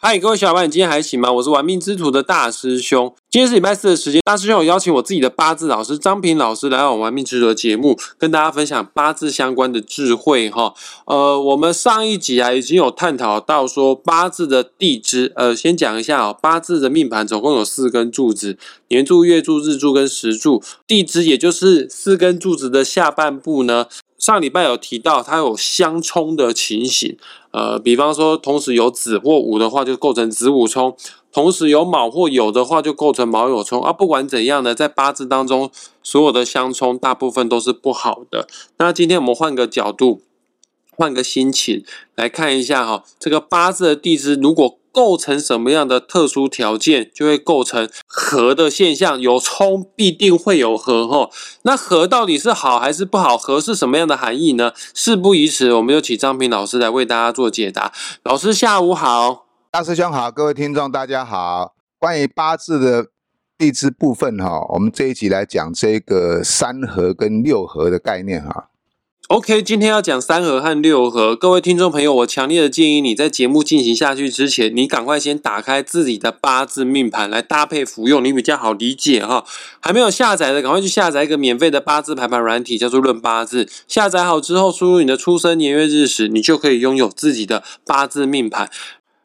嗨，各位小伙伴，你今天还行吗？我是玩命之徒的大师兄。今天是礼拜四的时间，大师兄有邀请我自己的八字老师张平老师来到我玩命之徒的节目，跟大家分享八字相关的智慧哈。呃，我们上一集啊已经有探讨到说八字的地支，呃，先讲一下哦，八字的命盘总共有四根柱子，年柱、月柱、日柱跟时柱，地支也就是四根柱子的下半部呢。上礼拜有提到它有相冲的情形，呃，比方说同时有子或午的话，就构成子午冲；同时有卯或酉的话，就构成卯酉冲。啊，不管怎样呢，在八字当中，所有的相冲大部分都是不好的。那今天我们换个角度，换个心情来看一下哈，这个八字的地支如果。构成什么样的特殊条件，就会构成合的现象。有冲必定会有合，哈。那合到底是好还是不好？合是什么样的含义呢？事不宜迟，我们就请张平老师来为大家做解答。老师下午好，大师兄好，各位听众大家好。关于八字的地支部分，哈，我们这一集来讲这个三合跟六合的概念，哈。OK，今天要讲三合和六合，各位听众朋友，我强烈的建议你在节目进行下去之前，你赶快先打开自己的八字命盘来搭配服用，你比较好理解哈。还没有下载的，赶快去下载一个免费的八字排盘软体，叫做论八字。下载好之后，输入你的出生年月日时，你就可以拥有自己的八字命盘。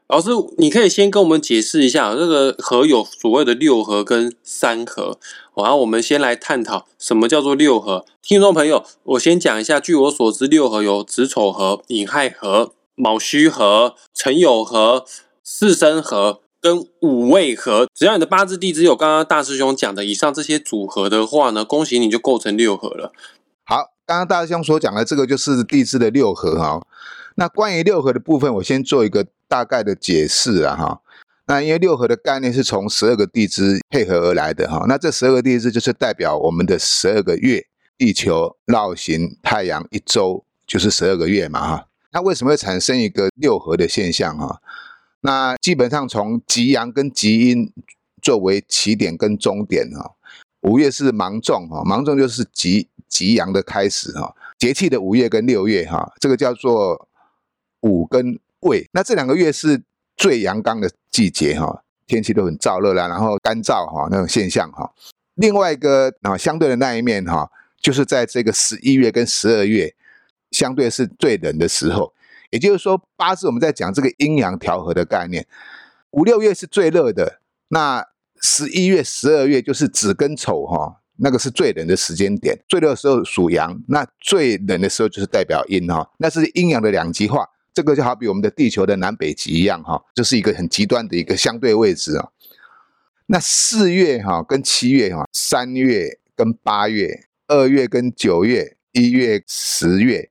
老师，你可以先跟我们解释一下，这个合有所谓的六合跟三合。然后我们先来探讨什么叫做六合。听众朋友，我先讲一下，据我所知，六合有子丑合、寅亥合、卯戌合、辰酉合、巳申合跟午未合。只要你的八字地支有刚刚大师兄讲的以上这些组合的话呢，恭喜你就构成六合了。好，刚刚大师兄所讲的这个就是地支的六合哈。那关于六合的部分，我先做一个大概的解释啊哈。那因为六合的概念是从十二个地支配合而来的哈，那这十二个地支就是代表我们的十二个月，地球绕行太阳一周就是十二个月嘛哈。那为什么会产生一个六合的现象哈？那基本上从极阳跟极阴作为起点跟终点哈。五月是芒种哈，芒种就是极极阳的开始哈。节气的五月跟六月哈，这个叫做五跟未，那这两个月是。最阳刚的季节哈，天气都很燥热啦，然后干燥哈那种现象哈。另外一个啊，相对的那一面哈，就是在这个十一月跟十二月，相对是最冷的时候。也就是说，八字我们在讲这个阴阳调和的概念，五六月是最热的，那十一月、十二月就是子跟丑哈，那个是最冷的时间点。最热的时候属阳，那最冷的时候就是代表阴哈，那是阴阳的两极化。这个就好比我们的地球的南北极一样哈，就是一个很极端的一个相对位置啊。那四月哈跟七月哈，三月跟八月，二月跟九月，一月十月，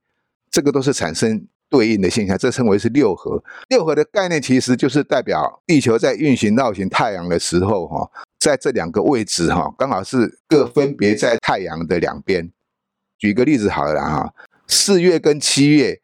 这个都是产生对应的现象，这称为是六合。六合的概念其实就是代表地球在运行绕行太阳的时候哈，在这两个位置哈，刚好是各分别在太阳的两边。举个例子好了哈，四月跟七月。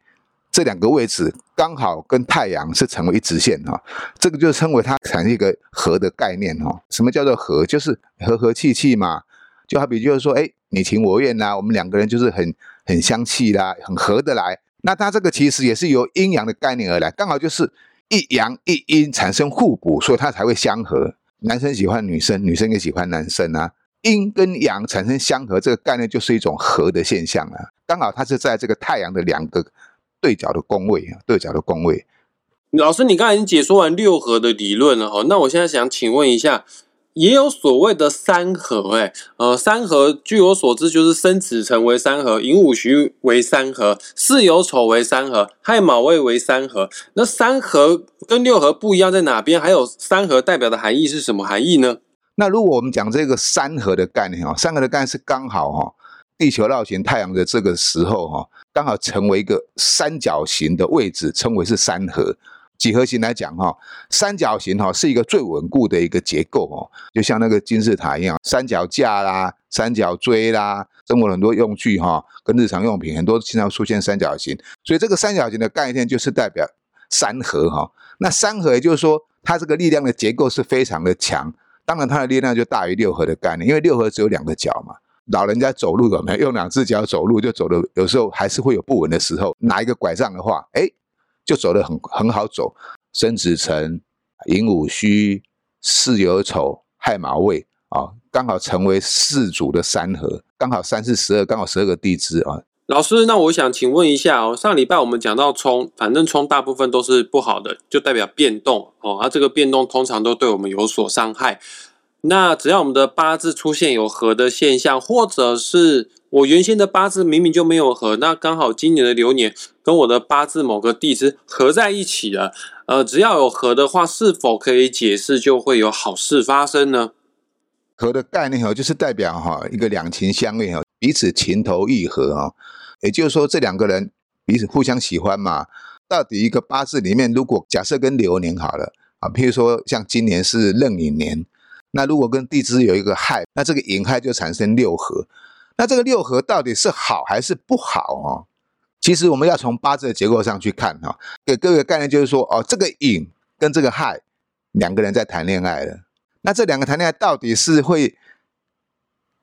这两个位置刚好跟太阳是成为一直线哈，这个就称为它产生一个和的概念哈。什么叫做和？就是和和气气嘛。就好比就是说，哎，你情我愿呐，我们两个人就是很很相契啦，很合得来。那它这个其实也是由阴阳的概念而来，刚好就是一阳一阴产生互补，所以它才会相合。男生喜欢女生，女生也喜欢男生啊。阴跟阳产生相合，这个概念就是一种和的现象啊。刚好它是在这个太阳的两个。对角的宫位啊，对角的宫位。老师，你刚才已经解说完六合的理论了哈，那我现在想请问一下，也有所谓的三合哎，呃，三合据我所知就是生子辰为三合，寅午戌为三合，巳酉丑为三合，亥卯未为三合。那三合跟六合不一样在哪边？还有三合代表的含义是什么含义呢？那如果我们讲这个三合的概念哈，三合的概念是刚好哈。地球绕行太阳的这个时候，哈，刚好成为一个三角形的位置，称为是三合。几何形来讲，哈，三角形哈是一个最稳固的一个结构，哦，就像那个金字塔一样，三角架啦、三角锥啦，生活很多用具哈，跟日常用品很多经常出现三角形，所以这个三角形的概念就是代表三合，哈。那三合也就是说，它这个力量的结构是非常的强，当然它的力量就大于六合的概念，因为六合只有两个角嘛。老人家走路有没有用两只脚走路就走的，有时候还是会有不稳的时候。拿一个拐杖的话，哎，就走得很很好走。生子辰、寅午戌巳酉丑亥卯未啊，刚好成为四组的三合，刚好三四十二，刚好十二个地支啊。老师，那我想请问一下哦，上礼拜我们讲到冲，反正冲大部分都是不好的，就代表变动哦，而这个变动通常都对我们有所伤害。那只要我们的八字出现有合的现象，或者是我原先的八字明明就没有合，那刚好今年的流年跟我的八字某个地支合在一起了，呃，只要有合的话，是否可以解释就会有好事发生呢？合的概念哈，就是代表哈一个两情相悦哈，彼此情投意合啊。也就是说，这两个人彼此互相喜欢嘛。到底一个八字里面，如果假设跟流年好了啊，譬如说像今年是壬寅年，那如果跟地支有一个亥，那这个寅亥就产生六合。那这个六合到底是好还是不好哦？其实我们要从八字的结构上去看哈。给各位概念就是说，哦，这个寅跟这个亥两个人在谈恋爱了。那这两个谈恋爱到底是会？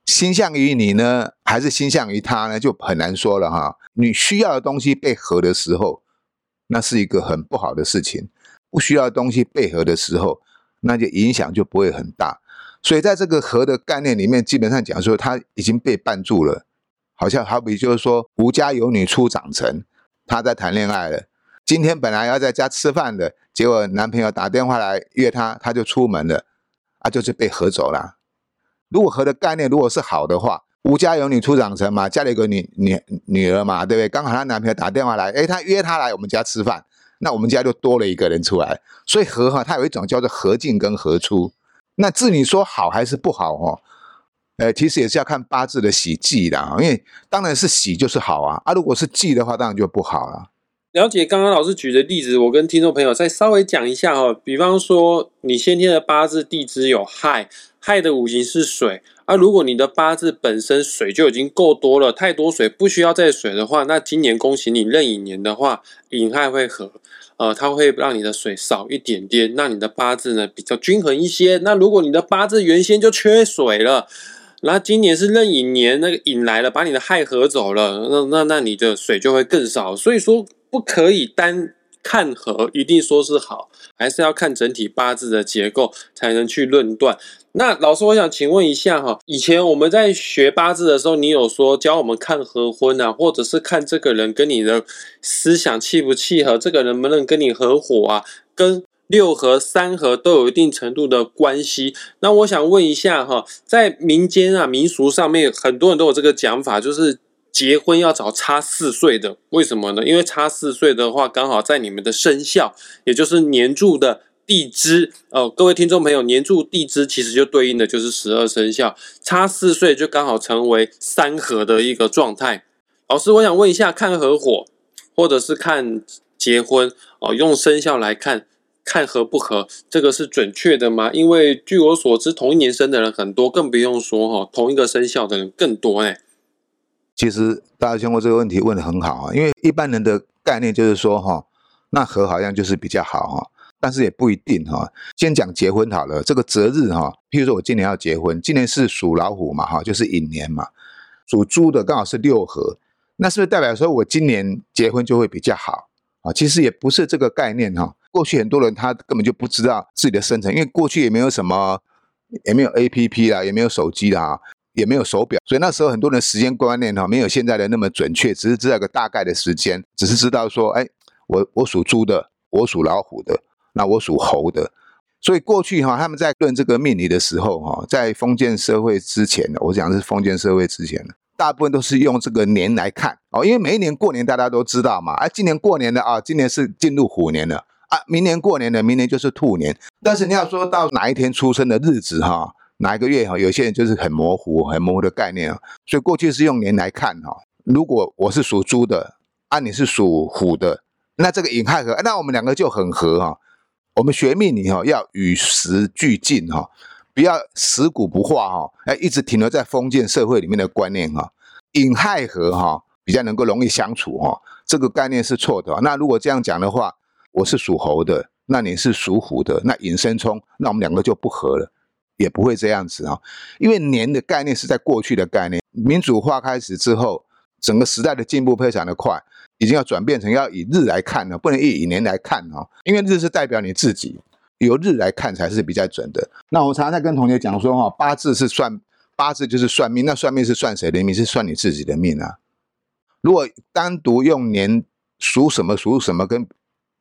倾向于你呢，还是倾向于他呢？就很难说了哈。你需要的东西被合的时候，那是一个很不好的事情；不需要的东西被合的时候，那就影响就不会很大。所以在这个合的概念里面，基本上讲说他已经被绊住了，好像好比就是说吴家有女初长成，她在谈恋爱了。今天本来要在家吃饭的，结果男朋友打电话来约她，她就出门了，啊，就是被合走了。如果合的概念如果是好的话，吴家有女初长成嘛，家里有个女女女儿嘛，对不对？刚好她男朋友打电话来，诶，她约她来我们家吃饭，那我们家就多了一个人出来。所以合哈，它有一种叫做合进跟合出。那至于说好还是不好哦，呃，其实也是要看八字的喜忌的，因为当然是喜就是好啊，啊，如果是忌的话，当然就不好了。了解刚刚老师举的例子，我跟听众朋友再稍微讲一下哈。比方说，你先天的八字地支有亥，亥的五行是水啊。如果你的八字本身水就已经够多了，太多水不需要再水的话，那今年恭喜你壬寅年的话，寅亥会合，呃，它会让你的水少一点点，那你的八字呢比较均衡一些。那如果你的八字原先就缺水了，那今年是壬寅年，那个寅来了，把你的亥合走了，那那那你的水就会更少。所以说。不可以单看合，一定说是好，还是要看整体八字的结构才能去论断。那老师，我想请问一下哈，以前我们在学八字的时候，你有说教我们看合婚啊，或者是看这个人跟你的思想契不契合，这个人能不能跟你合伙啊，跟六合、三合都有一定程度的关系。那我想问一下哈，在民间啊民俗上面，很多人都有这个讲法，就是。结婚要找差四岁的，为什么呢？因为差四岁的话，刚好在你们的生肖，也就是年柱的地支哦。各位听众朋友，年柱地支其实就对应的就是十二生肖，差四岁就刚好成为三合的一个状态。老师，我想问一下，看合伙或者是看结婚哦，用生肖来看，看合不合，这个是准确的吗？因为据我所知，同一年生的人很多，更不用说哈，同一个生肖的人更多哎。其实大兄，问这个问题问的很好啊，因为一般人的概念就是说哈，那合好像就是比较好哈，但是也不一定哈。先讲结婚好了，这个择日哈，譬如说我今年要结婚，今年是属老虎嘛哈，就是寅年嘛，属猪的刚好是六合，那是不是代表说我今年结婚就会比较好啊？其实也不是这个概念哈。过去很多人他根本就不知道自己的生辰，因为过去也没有什么，也没有 A P P 啦，也没有手机啦。也没有手表，所以那时候很多人时间观念哈没有现在的那么准确，只是知道个大概的时间，只是知道说，哎，我我属猪的，我属老虎的，那我属猴的。所以过去哈他们在论这个命理的时候哈，在封建社会之前的，我讲是封建社会之前的，大部分都是用这个年来看哦，因为每一年过年大家都知道嘛，啊，今年过年的啊，今年是进入虎年了啊，明年过年的明年就是兔年，但是你要说到哪一天出生的日子哈。哪一个月哈？有些人就是很模糊、很模糊的概念啊。所以过去是用年来看哈。如果我是属猪的，啊，你是属虎的，那这个寅亥合，那我们两个就很合哈。我们学命理哈，要与时俱进哈，不要死古不化哈。哎，一直停留在封建社会里面的观念哈。寅亥合哈，比较能够容易相处哈。这个概念是错的。那如果这样讲的话，我是属猴的，那你是属虎的，那寅申冲，那我们两个就不合了。也不会这样子啊，因为年的概念是在过去的概念，民主化开始之后，整个时代的进步非常的快，已经要转变成要以日来看了，不能以以年来看啊，因为日是代表你自己，由日来看才是比较准的。那我常常在跟同学讲说哈，八字是算八字就是算命，那算命是算谁的命？是算你自己的命啊。如果单独用年属什么属什么跟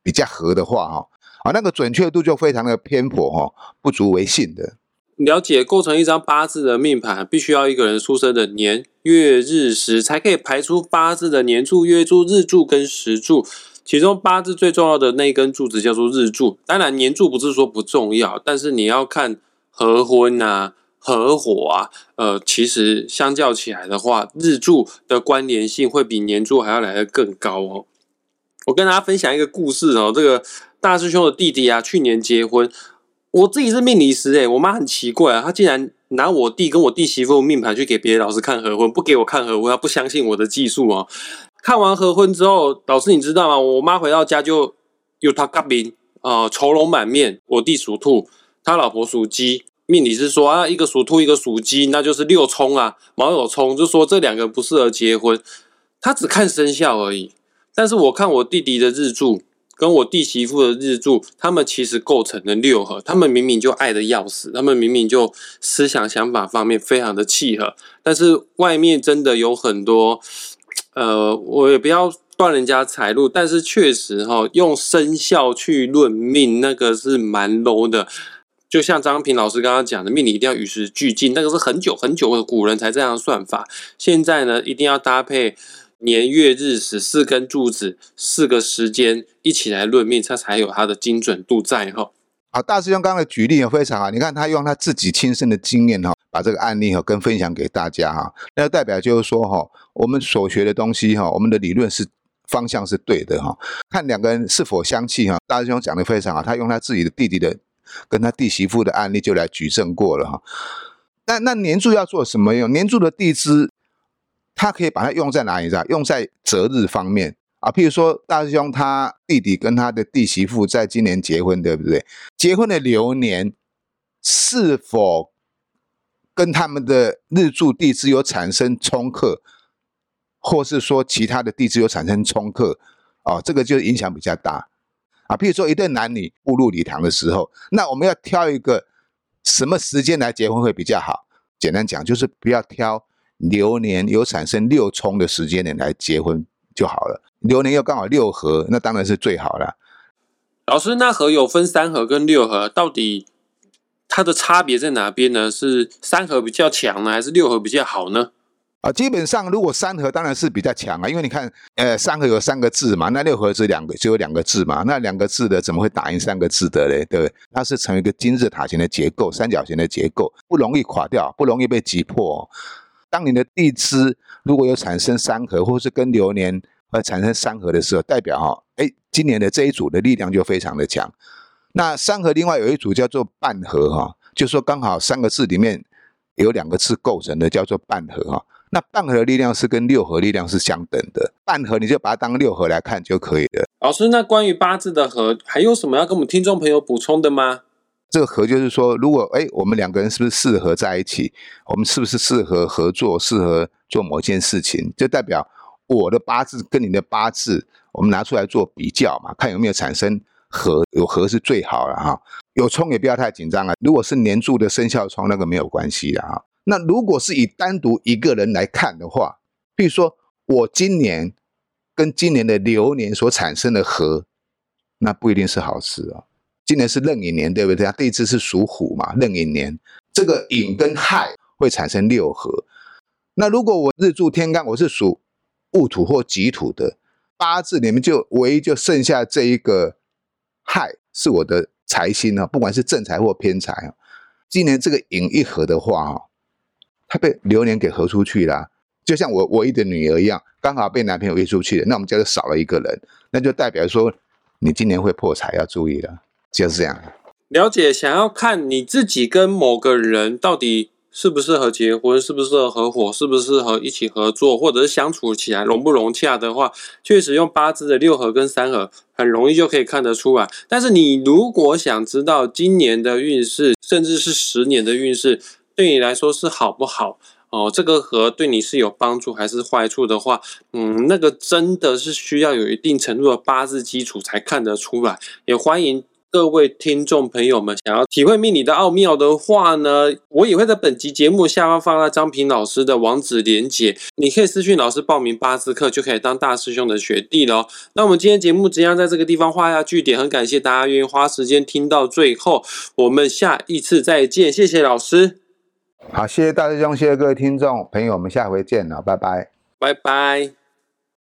比较合的话哈，啊那个准确度就非常的偏颇哈，不足为信的。了解构成一张八字的命盘，必须要一个人出生的年月日时，才可以排出八字的年柱、月柱、日柱跟时柱。其中八字最重要的那根柱子叫做日柱。当然年柱不是说不重要，但是你要看合婚啊、合伙啊，呃，其实相较起来的话，日柱的关联性会比年柱还要来得更高哦。我跟大家分享一个故事哦，这个大师兄的弟弟啊，去年结婚。我自己是命理师诶，我妈很奇怪啊，她竟然拿我弟跟我弟媳妇命盘去给别的老师看合婚，不给我看合婚，她不相信我的技术哦。看完合婚之后，老师你知道吗？我妈回到家就有他嘎宾啊，愁容满面。我弟属兔，他老婆属鸡。命理师说啊，一个属兔，一个属鸡，那就是六冲啊，卯酉冲，就说这两个不适合结婚。他只看生肖而已，但是我看我弟弟的日柱。跟我弟媳妇的日柱，他们其实构成了六合，他们明明就爱的要死，他们明明就思想想法方面非常的契合，但是外面真的有很多，呃，我也不要断人家财路，但是确实哈，用生肖去论命，那个是蛮 low 的。就像张平老师刚刚讲的，命理一定要与时俱进，那个是很久很久的古人才这样算法，现在呢，一定要搭配。年月日时四根柱子，四个时间一起来论命，它才有它的精准度在哈。好，大师兄刚刚举例也非常好，你看他用他自己亲身的经验哈，把这个案例哈跟分享给大家哈，那代表就是说哈，我们所学的东西哈，我们的理论是方向是对的哈。看两个人是否相契哈，大师兄讲的非常好，他用他自己的弟弟的跟他弟媳妇的案例就来举证过了哈。那那年柱要做什么用？年柱的地支。他可以把它用在哪里？知道？用在择日方面啊，譬如说大师兄他弟弟跟他的弟媳妇在今年结婚，对不对？结婚的流年是否跟他们的日柱地支有产生冲克，或是说其他的地支有产生冲克？哦，这个就影响比较大啊。譬如说一对男女步入礼堂的时候，那我们要挑一个什么时间来结婚会比较好？简单讲，就是不要挑。流年有产生六冲的时间点来结婚就好了，流年又刚好六合，那当然是最好了。老师，那合有分三合跟六合，到底它的差别在哪边呢？是三合比较强呢，还是六合比较好呢？啊，基本上如果三合当然是比较强啊，因为你看，呃，三合有三个字嘛，那六合只两个，只有两个字嘛，那两个字的怎么会打赢三个字的嘞？对不对？它是成一个金字塔形的结构，三角形的结构，不容易垮掉，不容易被击破。当你的地支如果有产生三合，或是跟流年呃产生三合的时候，代表哈，哎，今年的这一组的力量就非常的强。那三合另外有一组叫做半合哈，就说刚好三个字里面有两个字构成的，叫做半合哈。那半合的力量是跟六合力量是相等的，半合你就把它当六合来看就可以了。老师，那关于八字的合，还有什么要跟我们听众朋友补充的吗？这个合就是说，如果哎，我们两个人是不是适合在一起？我们是不是适合合作？适合做某件事情？就代表我的八字跟你的八字，我们拿出来做比较嘛，看有没有产生合，有合是最好了哈。有冲也不要太紧张啊。如果是年柱的生肖冲，那个没有关系的哈。那如果是以单独一个人来看的话，比如说我今年跟今年的流年所产生的合，那不一定是好事啊。今年是壬寅年，对不对？它地支是属虎嘛，壬寅年，这个寅跟亥会产生六合。那如果我日柱天干我是属戊土或己土的八字里面，就唯一就剩下这一个亥是我的财星啊，不管是正财或偏财啊。今年这个寅一合的话啊，它被流年给合出去了，就像我唯一的女儿一样，刚好被男朋友约出去了，那我们家就少了一个人，那就代表说你今年会破财，要注意了。就是这样，了解。想要看你自己跟某个人到底适不适合结婚，适不适合合伙，适不适合一起合作，或者是相处起来融不融洽的话，确实用八字的六合跟三合很容易就可以看得出来。但是你如果想知道今年的运势，甚至是十年的运势，对你来说是好不好哦？这个合对你是有帮助还是坏处的话，嗯，那个真的是需要有一定程度的八字基础才看得出来。也欢迎。各位听众朋友们想要体会命理的奥妙的话呢，我也会在本集节目下方放在张平老师的网址连接，你可以私讯老师报名八字课，就可以当大师兄的学弟了。那我们今天节目即将在这个地方画下句点，很感谢大家愿意花时间听到最后，我们下一次再见，谢谢老师，好，谢谢大师兄，谢谢各位听众朋友，我们下回见了，拜拜。拜拜。